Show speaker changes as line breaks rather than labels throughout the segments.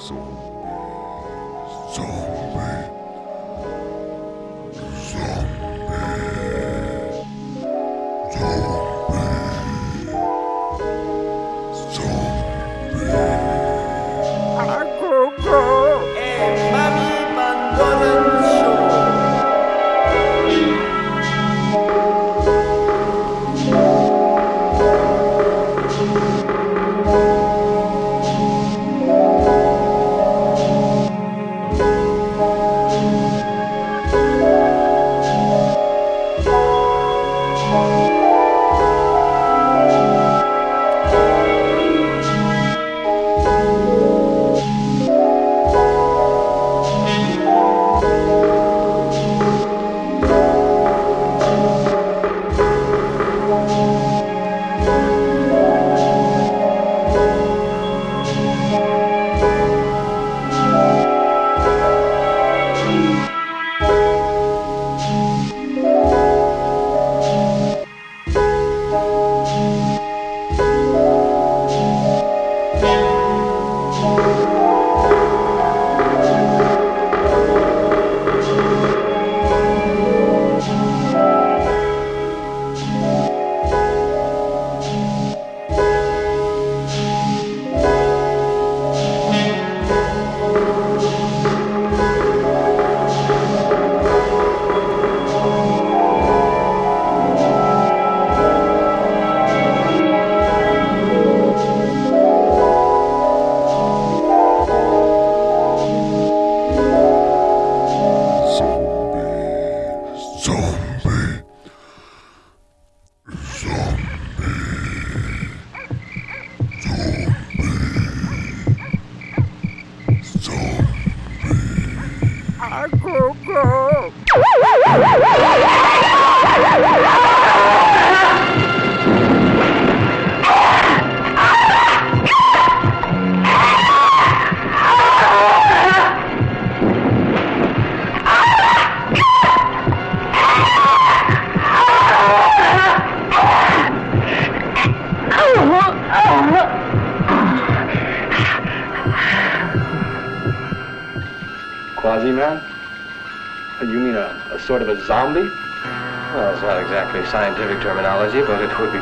So, so.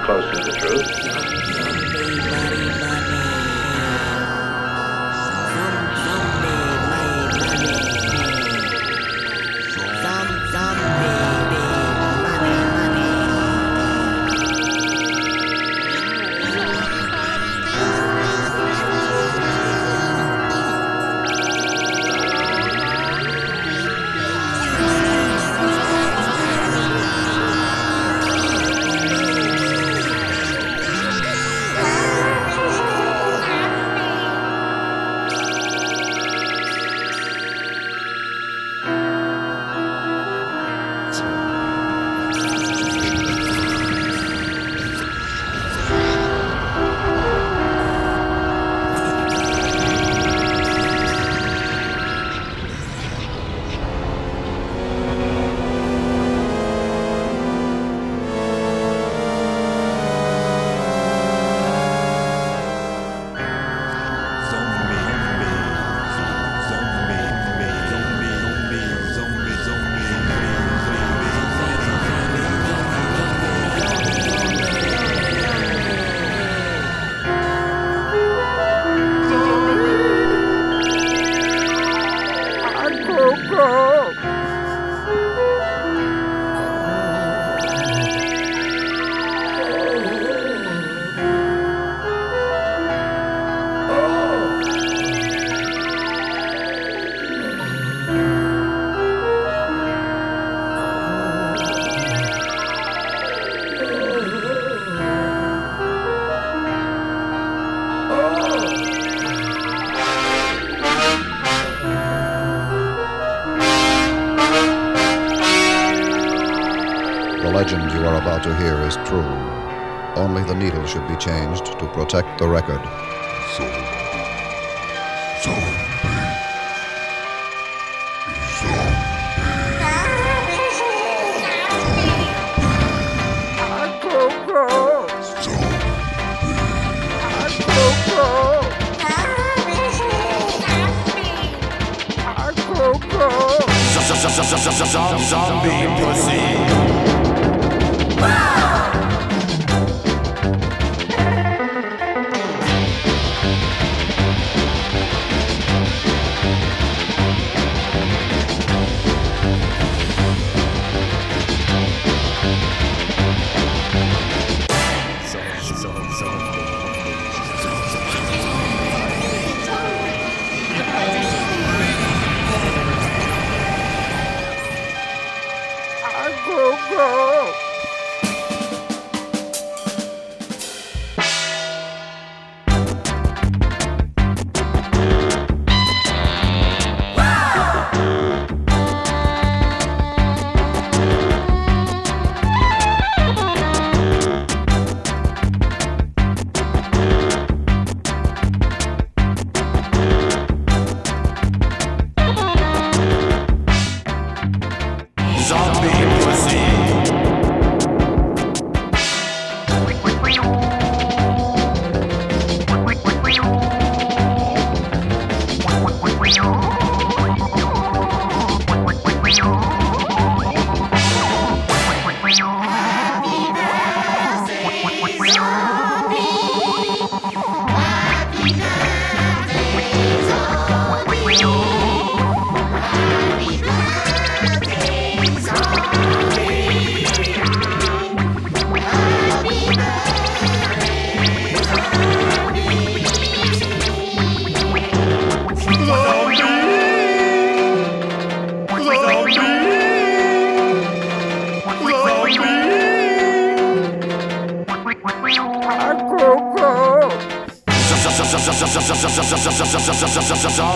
closely.
Should be changed to protect the record.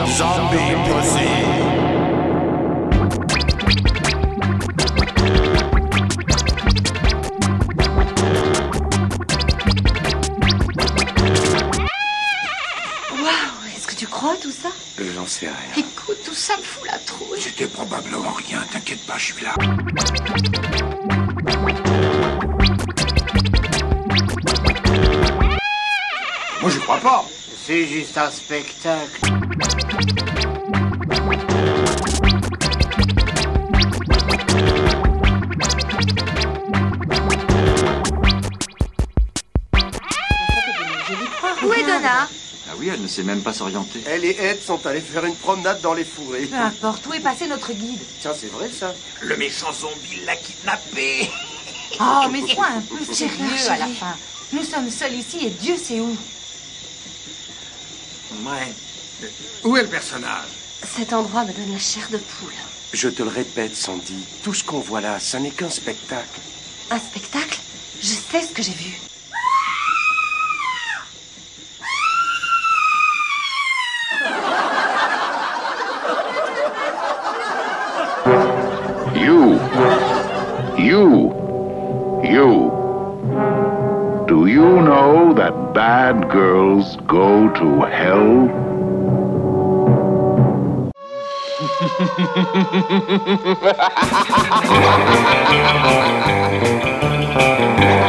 Zombie pussy.
Waouh, est-ce que tu crois tout ça?
J'en sais rien.
Écoute, tout ça me fout la trouille.
C'était probablement rien, t'inquiète pas, je suis là.
C'est juste un spectacle.
Où est Donna
Ah oui, elle ne sait même pas s'orienter.
Elle et Ed sont allés faire une promenade dans les fourrés.
Peu importe, où est passé notre guide
Tiens, c'est vrai ça
Le méchant zombie l'a kidnappé.
Oh, mais sois un peu sérieux à la fin. Nous sommes seuls ici et Dieu sait où.
Ouais. Où est le personnage?
Cet endroit me donne la chair de poule.
Je te le répète, Sandy, tout ce qu'on voit là, ça n'est qu'un spectacle.
Un spectacle? Je sais ce que j'ai vu.
You. You. You. Do you know that bad girls go to hell?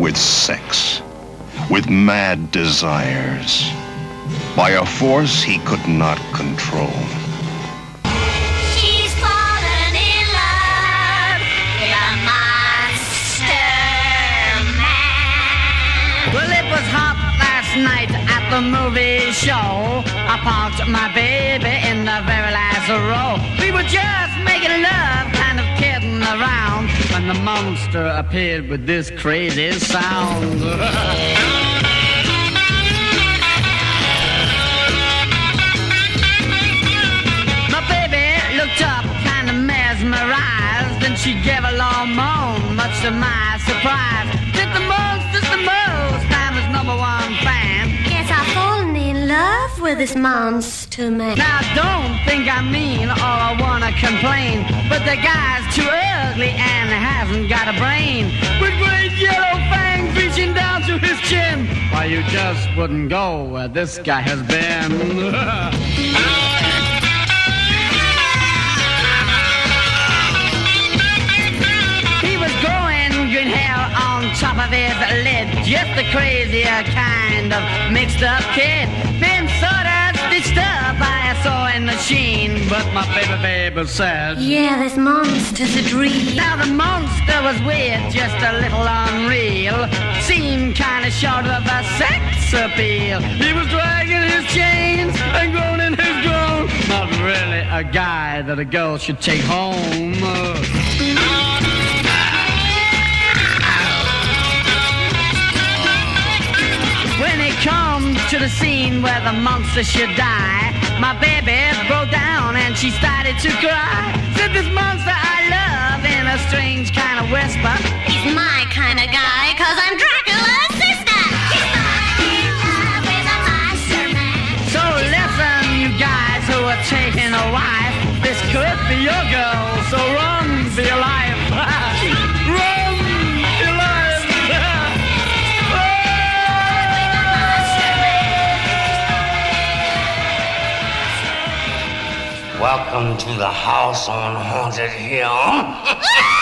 with sex, with mad desires, by a force he could not control.
She's fallen in love with a monster man.
Well, it was hot last night at the movie show. I parked my baby in the very last row. We were just making love, kind of kidding around, when the monster appeared with this crazy sound. My baby looked up, kind of mesmerized, and she gave a long moan, much to my surprise.
This monster man.
Now don't think I mean or I wanna complain, but the guy's too ugly and hasn't got a brain. With great yellow fangs reaching down to his chin. Why you just wouldn't go where this guy has been. Top of his lid. Just a crazier kind of mixed up kid. Been sort of stitched up by a sewing machine. But my baby baby said.
Yeah, this monster's a dream.
Now the monster was weird, just a little unreal. Seemed kinda short of a sex appeal. He was dragging his chains and groaning his groan. Not really a guy that a girl should take home. To the scene where the monster should die, my baby broke down and she started to cry. Said this monster I love in a strange kind of whisper.
He's my kind of guy, cause I'm Dracula's sister. He's in love with a monster man.
So listen, you guys who are taking a wife, this could be your girl. So run for your life.
Welcome to the house on Haunted Hill.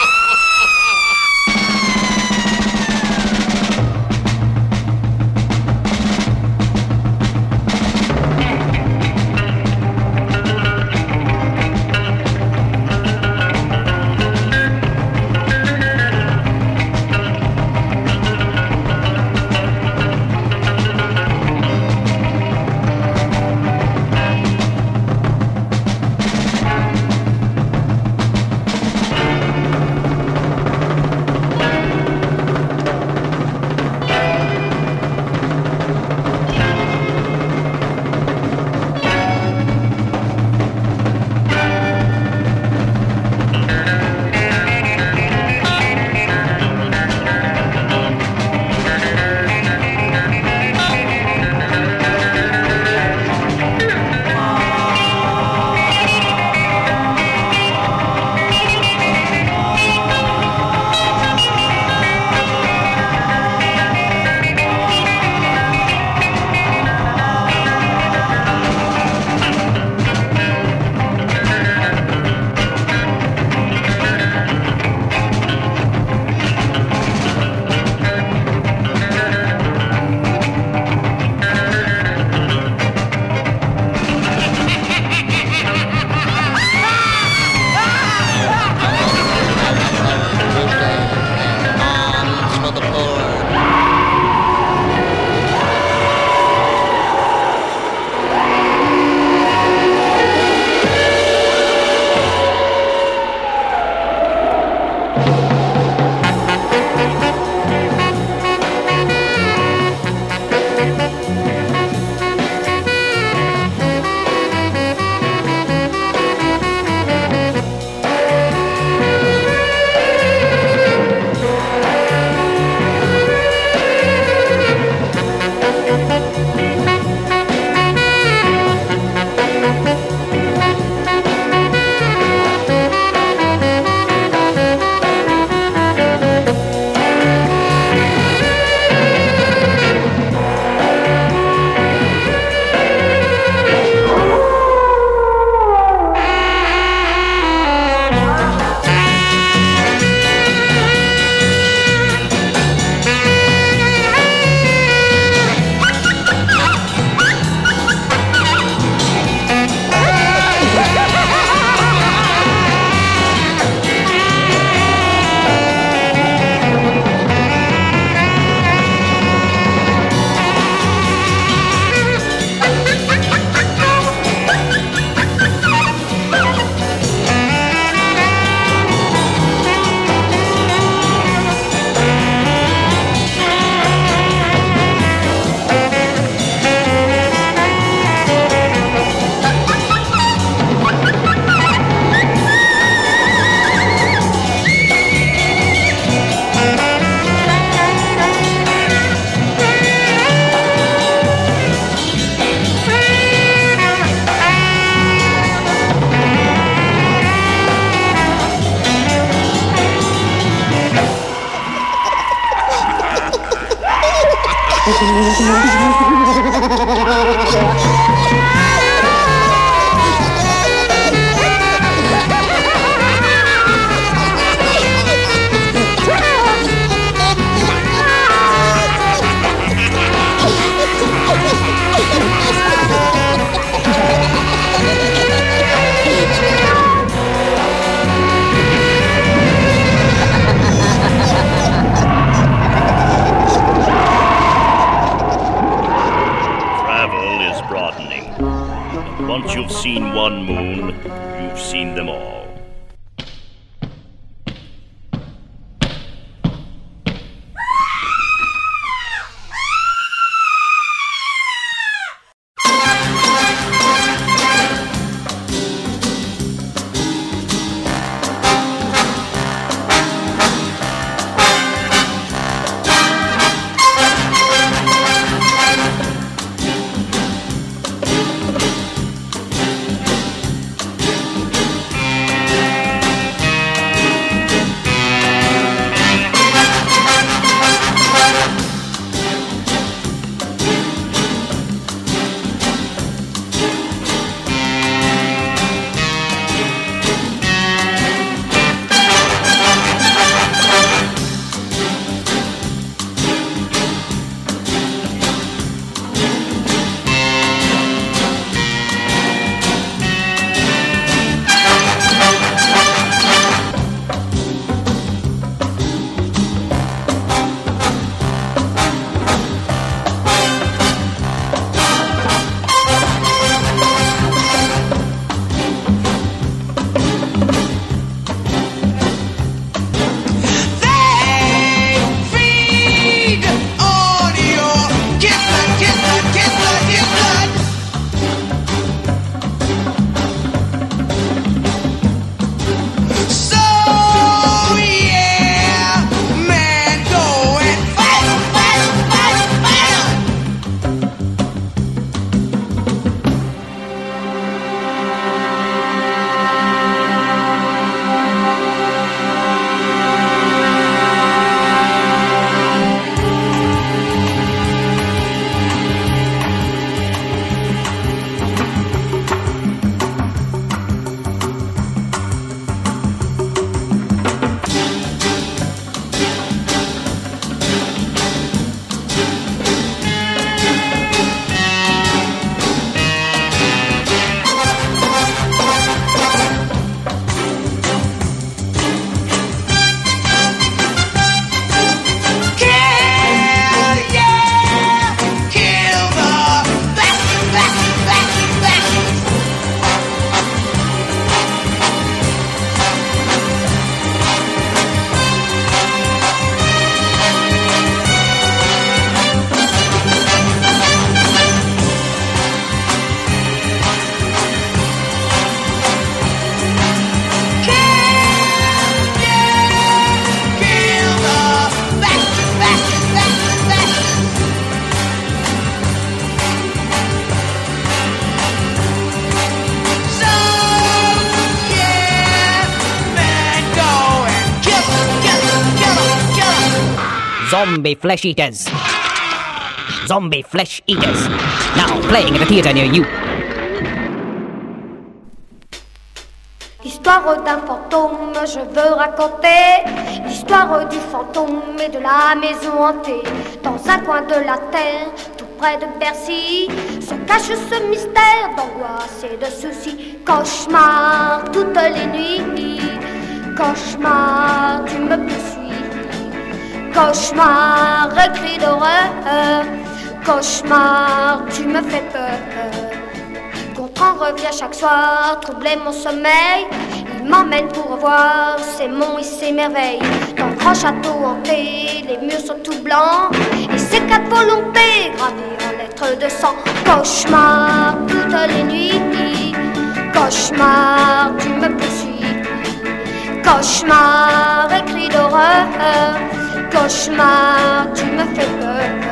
flesh eaters. Zombie flesh eaters. Now playing at a theater near you.
L'histoire d'un fantôme, je veux raconter l'histoire du fantôme et de la maison hantée. Dans un coin de la terre, tout près de Bercy, se cache ce mystère d'angoisse et de soucis. Cauchemar toutes les nuits, cauchemar, tu me. Cauchemar, cri d'horreur, cauchemar, tu me fais peur. Gontran revient chaque soir, troubler mon sommeil. Il m'emmène pour voir ses monts et ses merveilles. Le grand château hanté, les murs sont tout blancs. Et ses quatre volontés gravies en lettres de sang. Cauchemar toutes les nuits. Cauchemar, tu me poursuis. Cauchemar, écrit d'horreur. Cauchemar, tu me fais peur.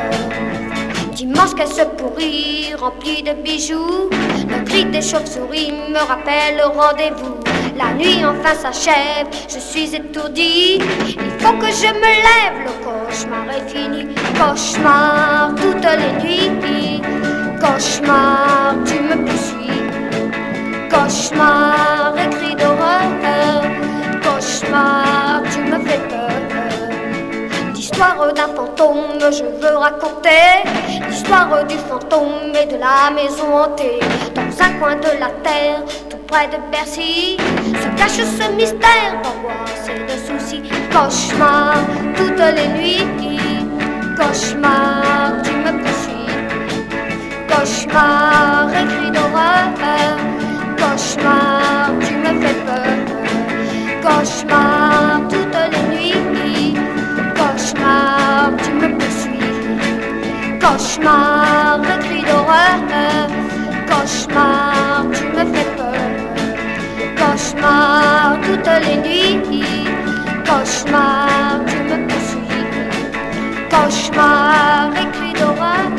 Dimanche qu'elle se pourrit, remplie de bijoux. Le cri des chauves-souris me rappelle le rendez-vous. La nuit enfin s'achève, je suis étourdi. Il faut que je me lève, le cauchemar est fini. Cauchemar toutes les nuits. Cauchemar, tu me poursuis. Cauchemar, écrit d'horreur. Cauchemar, L'histoire d'un fantôme, je veux raconter l'histoire du fantôme et de la maison hantée. Dans un coin de la terre, tout près de Bercy, se cache ce mystère d'angoisse et de soucis. Cauchemar toutes les nuits, cauchemar, tu me poursuis. Cauchemar, écrit d'horreur, cauchemar, tu me fais peur. Cauchemar Cauchemar, le cri d'horreur, cauchemar, tu me fais peur. Cauchemar toutes les nuits, cauchemar, tu me poursuis. Cauchemar, les cris d'horreur,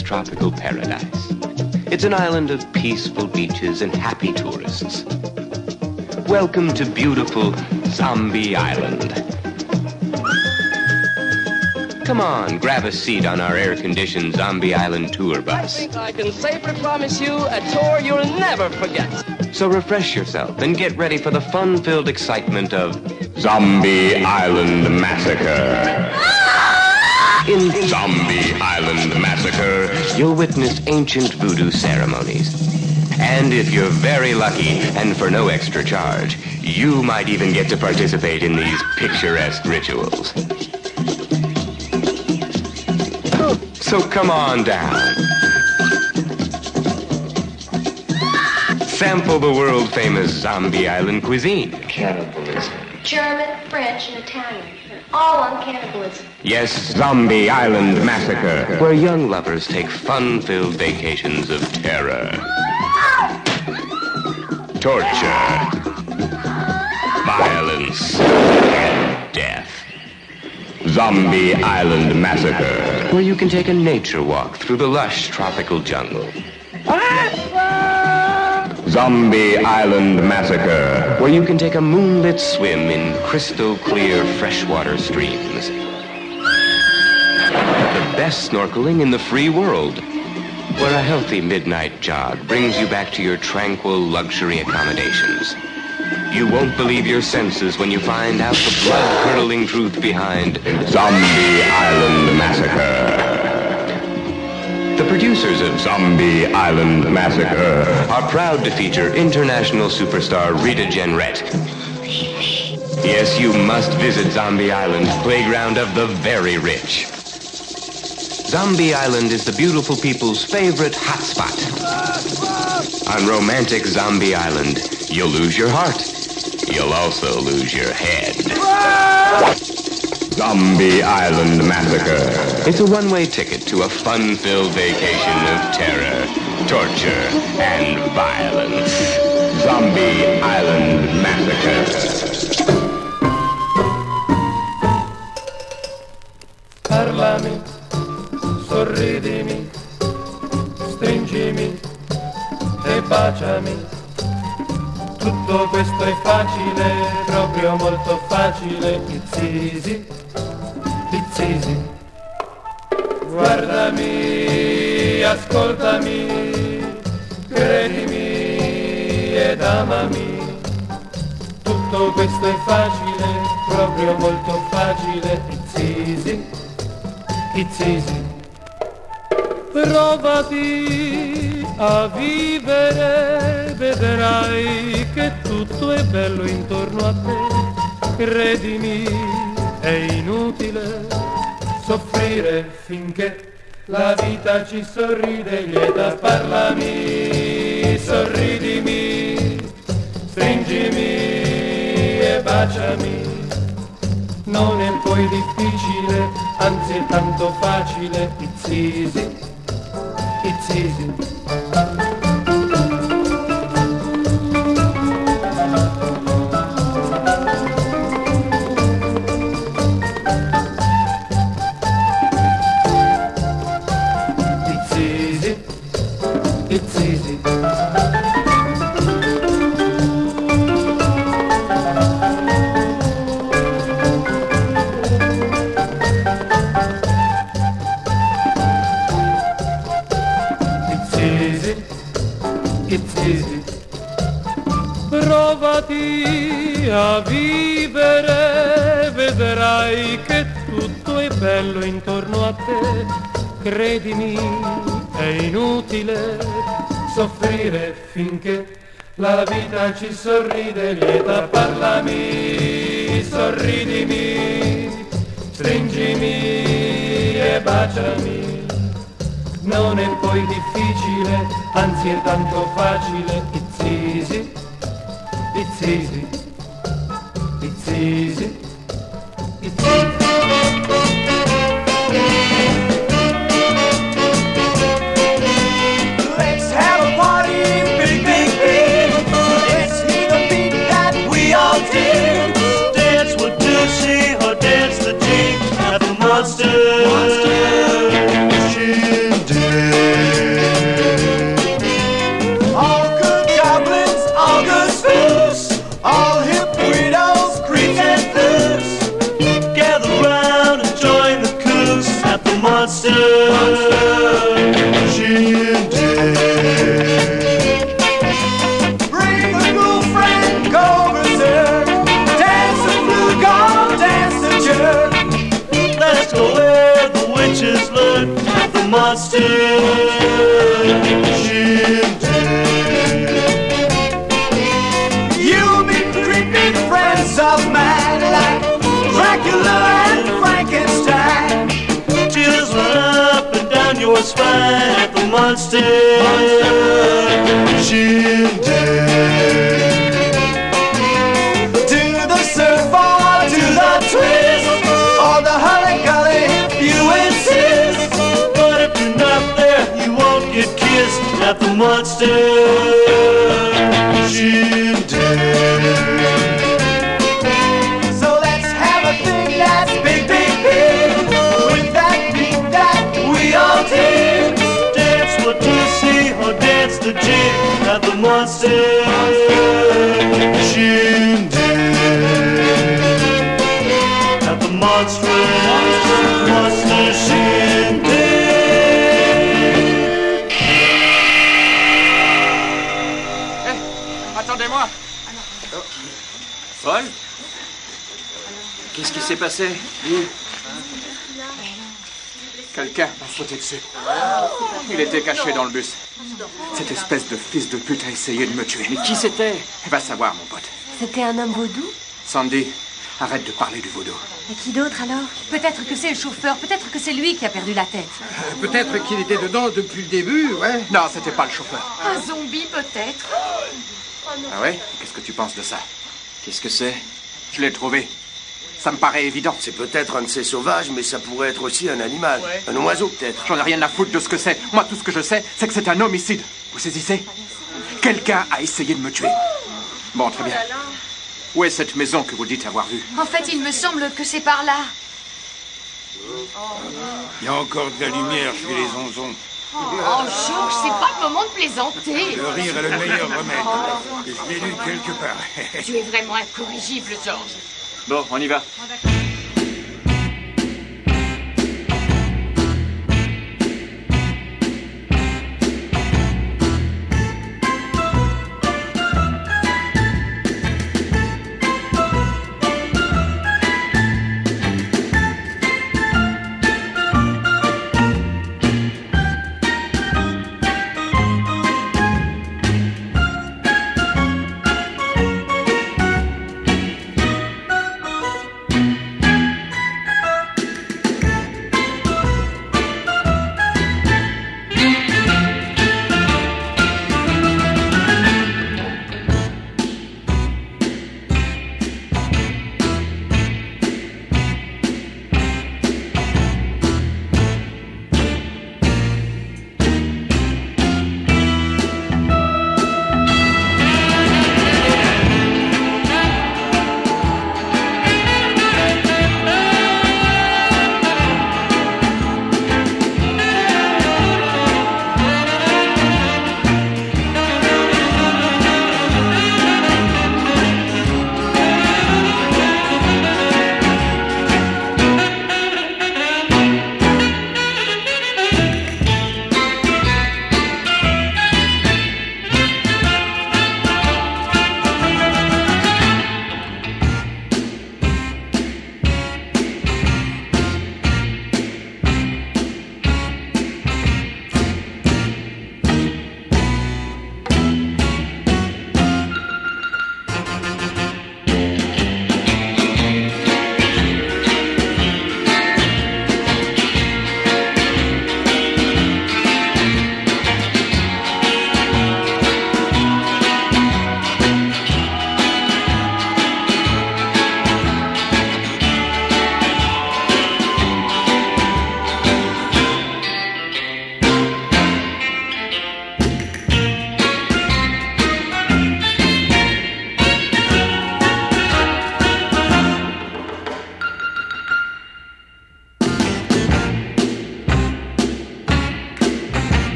tropical paradise. It's an island of peaceful beaches and happy tourists. Welcome to beautiful Zombie Island. Come on, grab a seat on our air-conditioned Zombie Island tour bus.
I can safely promise you a tour you'll never forget.
So refresh yourself and get ready for the fun-filled excitement of Zombie Island Massacre. Ah! In Zombie Island Massacre, you'll witness ancient voodoo ceremonies. And if you're very lucky, and for no extra charge, you might even get to participate in these picturesque rituals. So come on down. Sample the world famous Zombie Island cuisine. Cannibalism.
German, French, and Italian. All on cannibalism.
Yes, Zombie Island Massacre, where young lovers take fun-filled vacations of terror, torture, violence, and death. Zombie Island Massacre, where you can take a nature walk through the lush tropical jungle. Zombie Island Massacre, where you can take a moonlit swim in crystal clear freshwater streams. Best snorkeling in the free world, where a healthy midnight jog brings you back to your tranquil luxury accommodations. You won't believe your senses when you find out the blood-curdling truth behind Zombie Island Massacre. The producers of Zombie Island Massacre are proud to feature international superstar Rita Jenrette. Yes, you must visit Zombie Island, playground of the very rich. Zombie Island is the beautiful people's favorite hotspot. On romantic Zombie Island, you'll lose your heart. You'll also lose your head. Zombie Island Massacre. It's a one-way ticket to a fun-filled vacation of terror, torture, and violence. Zombie Island Massacre.
Sorridimi, stringimi e baciami. Tutto questo è facile, proprio molto facile. It's easy. Guardami, ascoltami, credimi ed amami. Tutto questo è facile, proprio molto facile. It's easy. Provati a vivere, vedrai che tutto è bello intorno a te. Credimi, è inutile soffrire finché la vita ci sorride, lieta parlami, sorridimi, stringimi e baciami. Non è poi difficile, anzi è tanto facile, it's easy, gitseydin. Te. Credimi, è inutile soffrire finché la vita ci sorride, lieta parlami, sorridimi, stringimi e baciami. Non è poi difficile, anzi è tanto facile, it's easy, it's easy, it's easy,
up and down your spine at the monster.
To the surf or to the twist, or the holly you insist.
But if you're not there, you won't get kissed at the monster.
So
monster. At the monstrous monster shindig.
Attendez-moi.
Paul? Qu'est-ce qui s'est passé
Quelqu'un m'a sauté dessus. Il était caché dans le bus. Cette espèce de fils de pute a essayé de me tuer.
Mais qui c'était?
Va savoir, mon pote.
C'était un homme vaudou?
Sandy, arrête de parler du vaudou.
Et qui d'autre alors? Peut-être que c'est le chauffeur, peut-être que c'est lui qui a perdu la tête.
Peut-être qu'il était dedans depuis le début, ouais. Non, c'était pas le chauffeur.
Un zombie peut-être
Ah ouais? Qu'est-ce que tu penses de ça? Qu'est-ce que c'est? Je l'ai trouvé. Ça me paraît évident.
C'est peut-être un de ces sauvages, mais ça pourrait être aussi un animal. Un oiseau, peut-être.
J'en ai rien à foutre de ce que c'est. Moi, tout ce que je sais, c'est que c'est un homicide. Vous saisissez Quelqu'un a essayé de me tuer. Bon, très bien. Où est cette maison que vous dites avoir vue
En fait, il me semble que c'est par là.
Il y a encore de la lumière chez les onzons.
Oh, Georges, c'est pas le moment de plaisanter.
Le rire est le meilleur remède. Et je l'ai lu quelque part.
Tu es vraiment incorrigible, Georges.
Bon, on y va.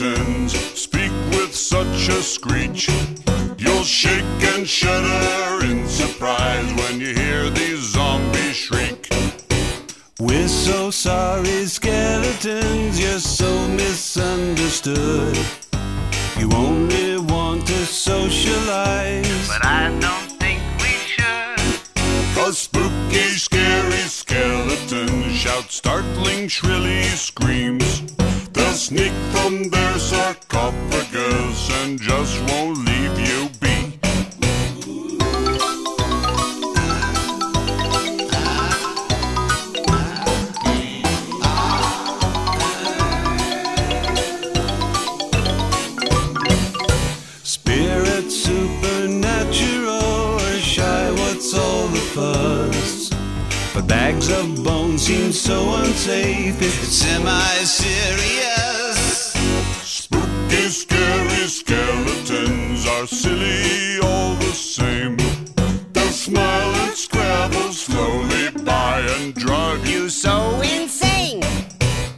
Skeletons speak with such a screech. You'll shake and shudder in surprise when you hear these zombies shriek.
We're so sorry, skeletons, you're so misunderstood. You only want to socialize.
But I don't think we should.
A spooky, scary skeleton shouts startling, shrilly screams. Sneak from their sarcophagus and just won't leave you be.
Spirit supernatural or shy, what's all the fuss? But bags of bones seem so unsafe, it's semi-serious.
Spooky, scary skeletons are silly all the same. They'll smile and scrabble slowly by and drive you so
insane.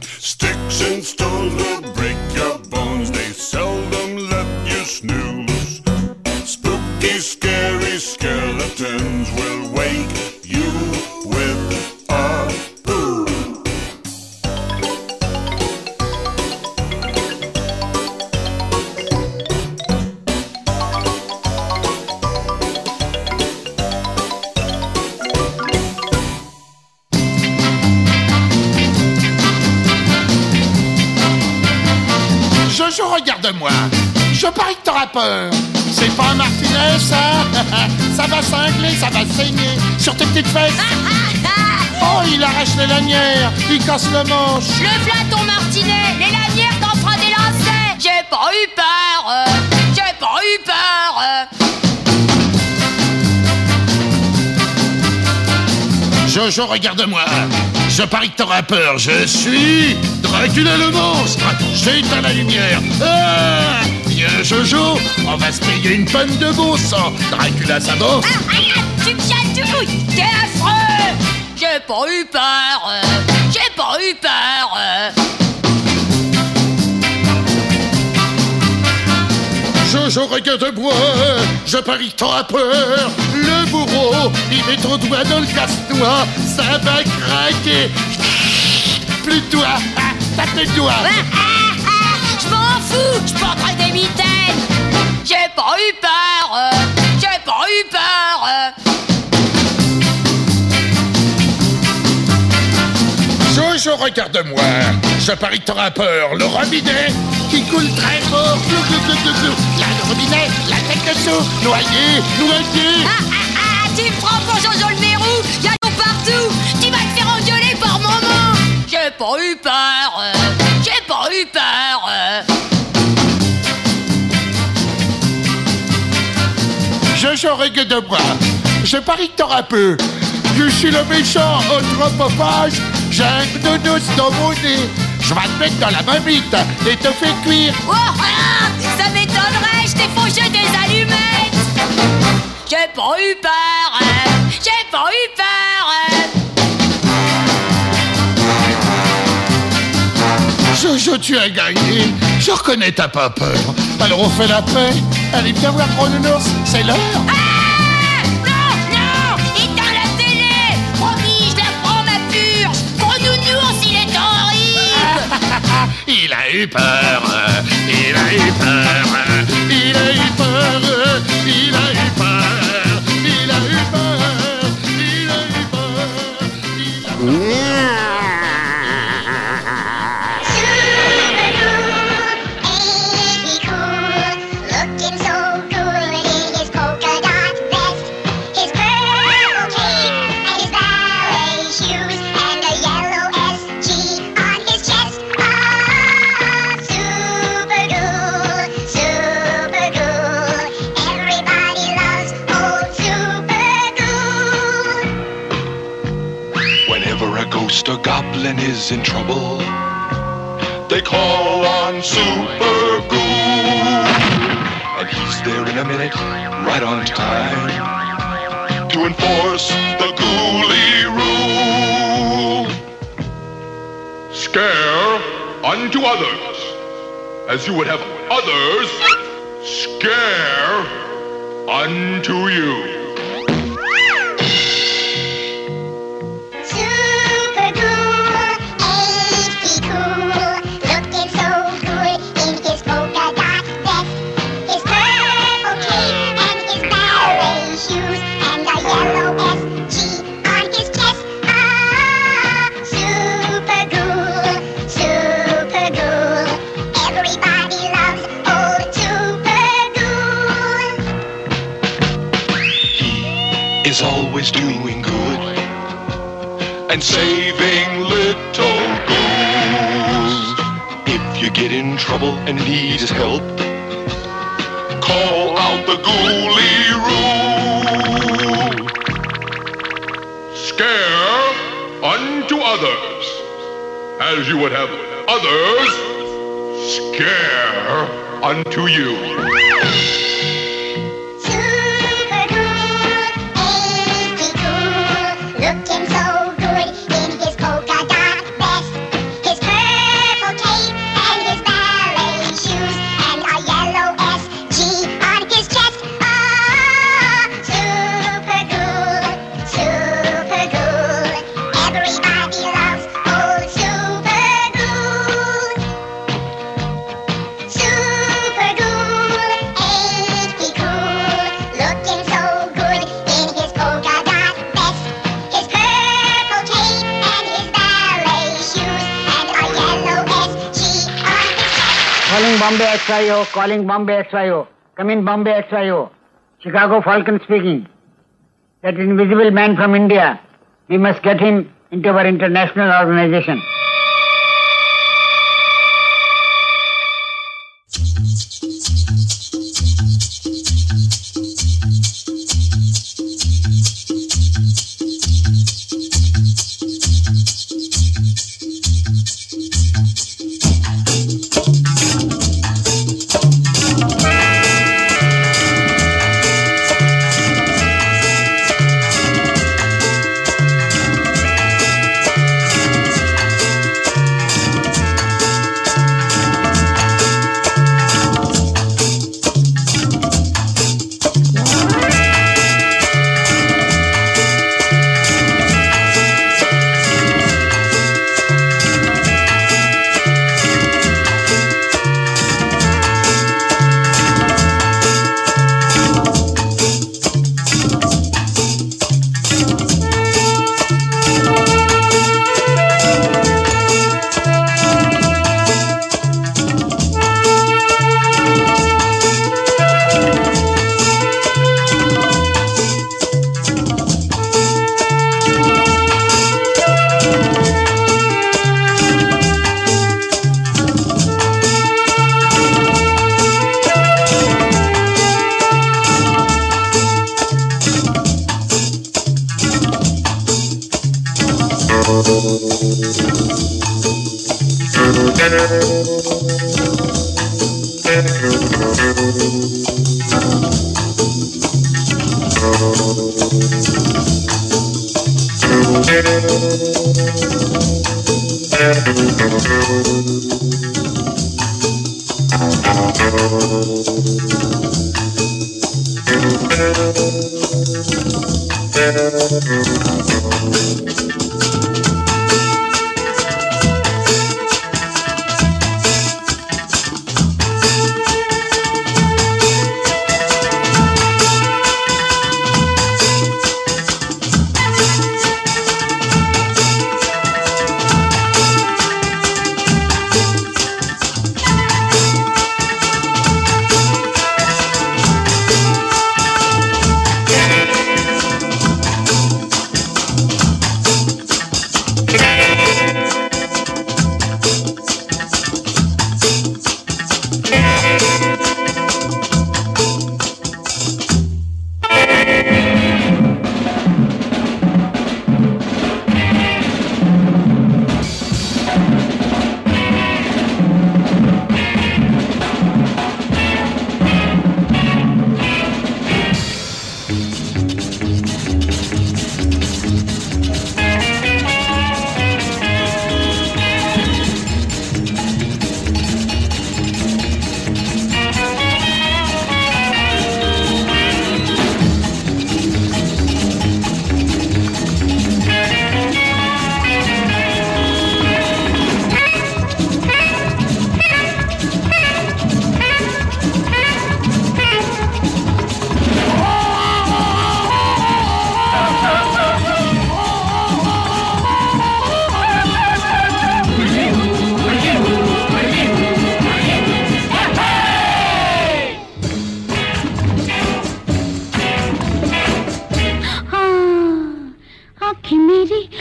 Sticks and stones will break your bones. They seldom let you snooze. Spooky, scary skeletons will
Jojo, regarde-moi. Je parie que t'auras peur. C'est pas un martinet, ça Ça va cingler, ça va saigner sur tes petites fesses. Oh, il arrache les lanières, il casse le manche.
Le plat ton martinet, les lanières t'en fera des lacets. J'ai pas eu peur, euh, j'ai pas eu peur. euh.
Jojo, regarde-moi. Je parie que t'auras peur. Je suis Dracula le monstre. J'éteins la lumière. Ah Viens, Jojo, on va se payer une panne de beau sang. Dracula, ça bosse.
Ah, tu me chatouilles, t'es affreux. J'ai pas eu peur, euh, j'ai pas eu peur.
Jojo, regarde-moi. Je parie que t'auras peur. Le bourreau, il met ton doigt dans le casse-noix. Ça va craquer. Plus de doigts. Ah, T'as plus de doigts.
Je m'en fous, je porterai des mitaines. J'ai pas eu peur, euh, j'ai pas eu peur. euh.
Jojo, regarde-moi. Je parie que t'auras peur. Le robinet qui coule très fort. Glou, glou, glou, le robinet, la tête dessous. Noyé, noyé.
Ah, ah, ah, tu me prends pour Jojo le Mérou, y'a l'eau partout. Tu vas te faire engueuler par maman. J'ai pas eu peur, euh, j'ai pas eu peur. euh.
Jojo, regarde-moi. Je parie que t'auras peur. Je suis le méchant anthropophage. J'ai un nounours dans mon nez. Je vais te mettre dans la mamite et te faire cuire.
Oh, ah, ça pas eu peur, j'ai pas eu peur. euh.
Jojo, tu as gagné. Je reconnais t'as pas peur. Alors on fait la paix. Allez, viens voir Gros Nounours. C'est l'heure.
Ah Non, non Éteins la télé Promis, je la prends ma purge Gros nounours, il est horrible
Il a eu peur. Il a eu peur.
Is in trouble, they call on Super Ghoul. And
He's there in a minute, right on time, to enforce the Ghoulie rule. Scare unto others, as you would have others scare unto you. Get in trouble and need his help, call out the Ghoulie rule. Scare unto others, as you would have others scare unto you.
Bombay XYO, calling Bombay XYO. Come in Bombay XYO. Chicago Falcon speaking. That invisible man from India, we must get him into our international organization.
Thank you.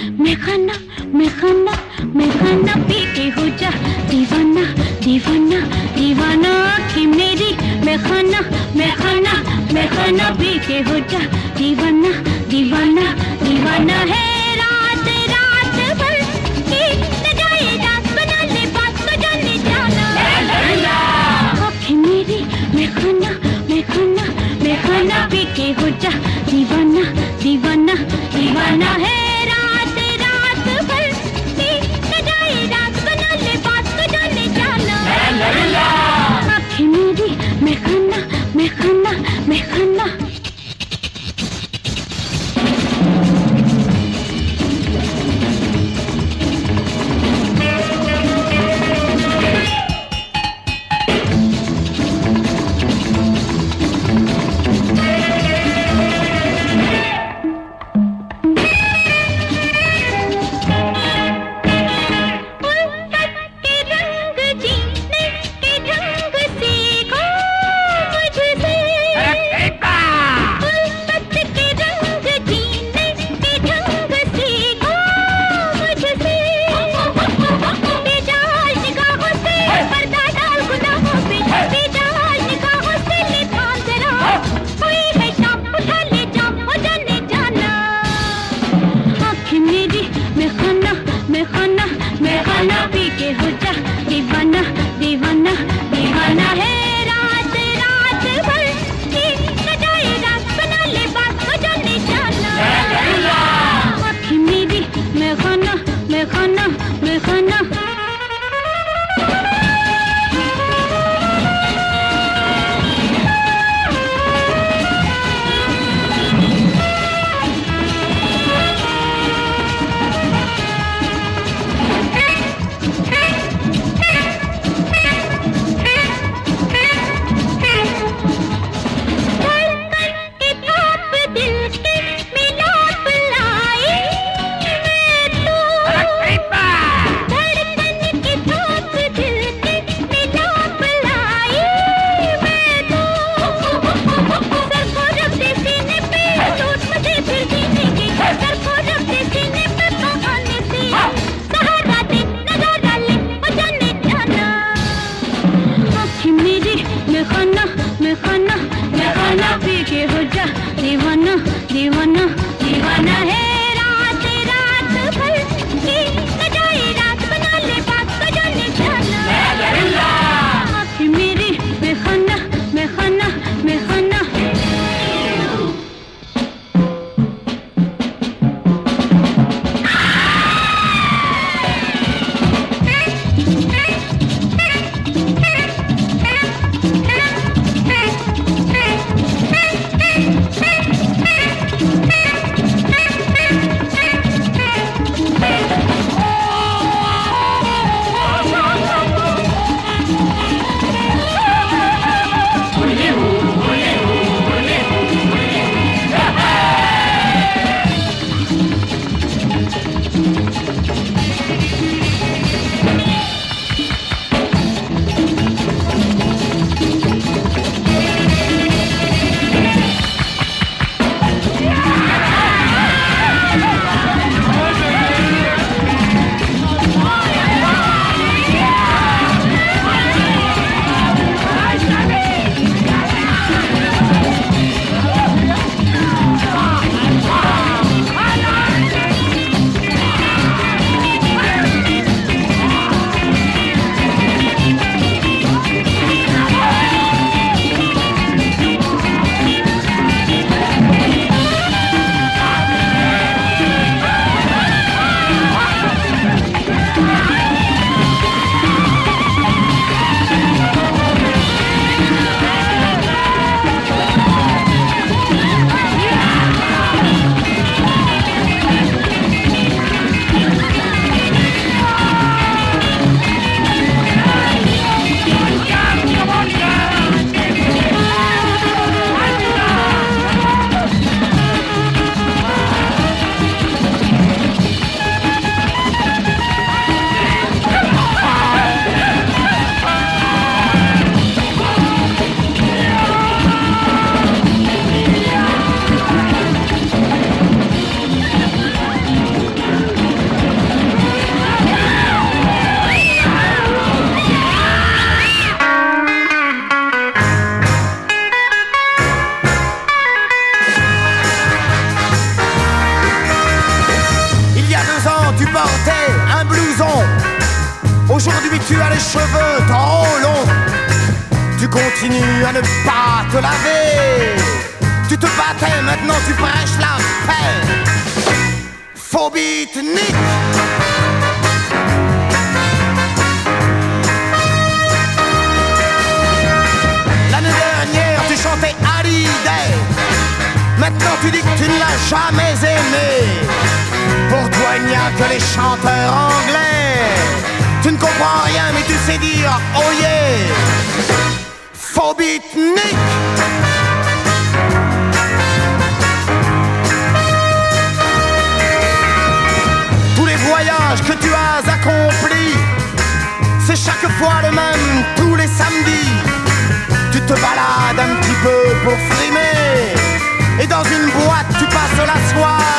मैं खाना मैं खाना मैं खाना पी के हो जा। दीवाना दीवाना दीवाना की मेरी। मैं खाना मैं खाना मैं खाना पी के हो जा। दीवाना दीवाना दीवाना है जाना। दीवाना दीवाना दीवाना है 没恨呐、portais un blouson.
Aujourd'hui tu as les cheveux trop longs. Tu continues à ne pas te laver. Tu te battais, maintenant tu prêches la paix. Phobie nique. L'année dernière tu chantais Maintenant tu dis que tu ne l'as jamais aimé. Pour toi il n'y a que les chanteurs anglais? Tu ne comprends rien mais tu sais dire oh yeah. Faux beatnik. Tous les voyages que tu as accomplis, c'est chaque fois le même tous les samedis. Tu te balades un petit peu pour frimer. Et dans une boîte, tu passes la soirée.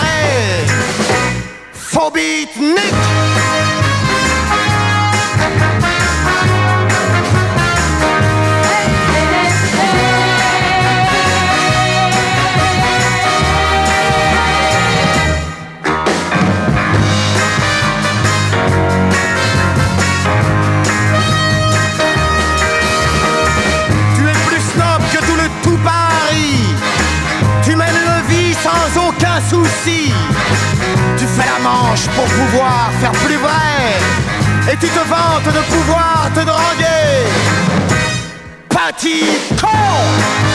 Beatnik. Souci. Tu fais la manche pour pouvoir faire plus vrai. Et tu te vantes de pouvoir te droguer. Petit con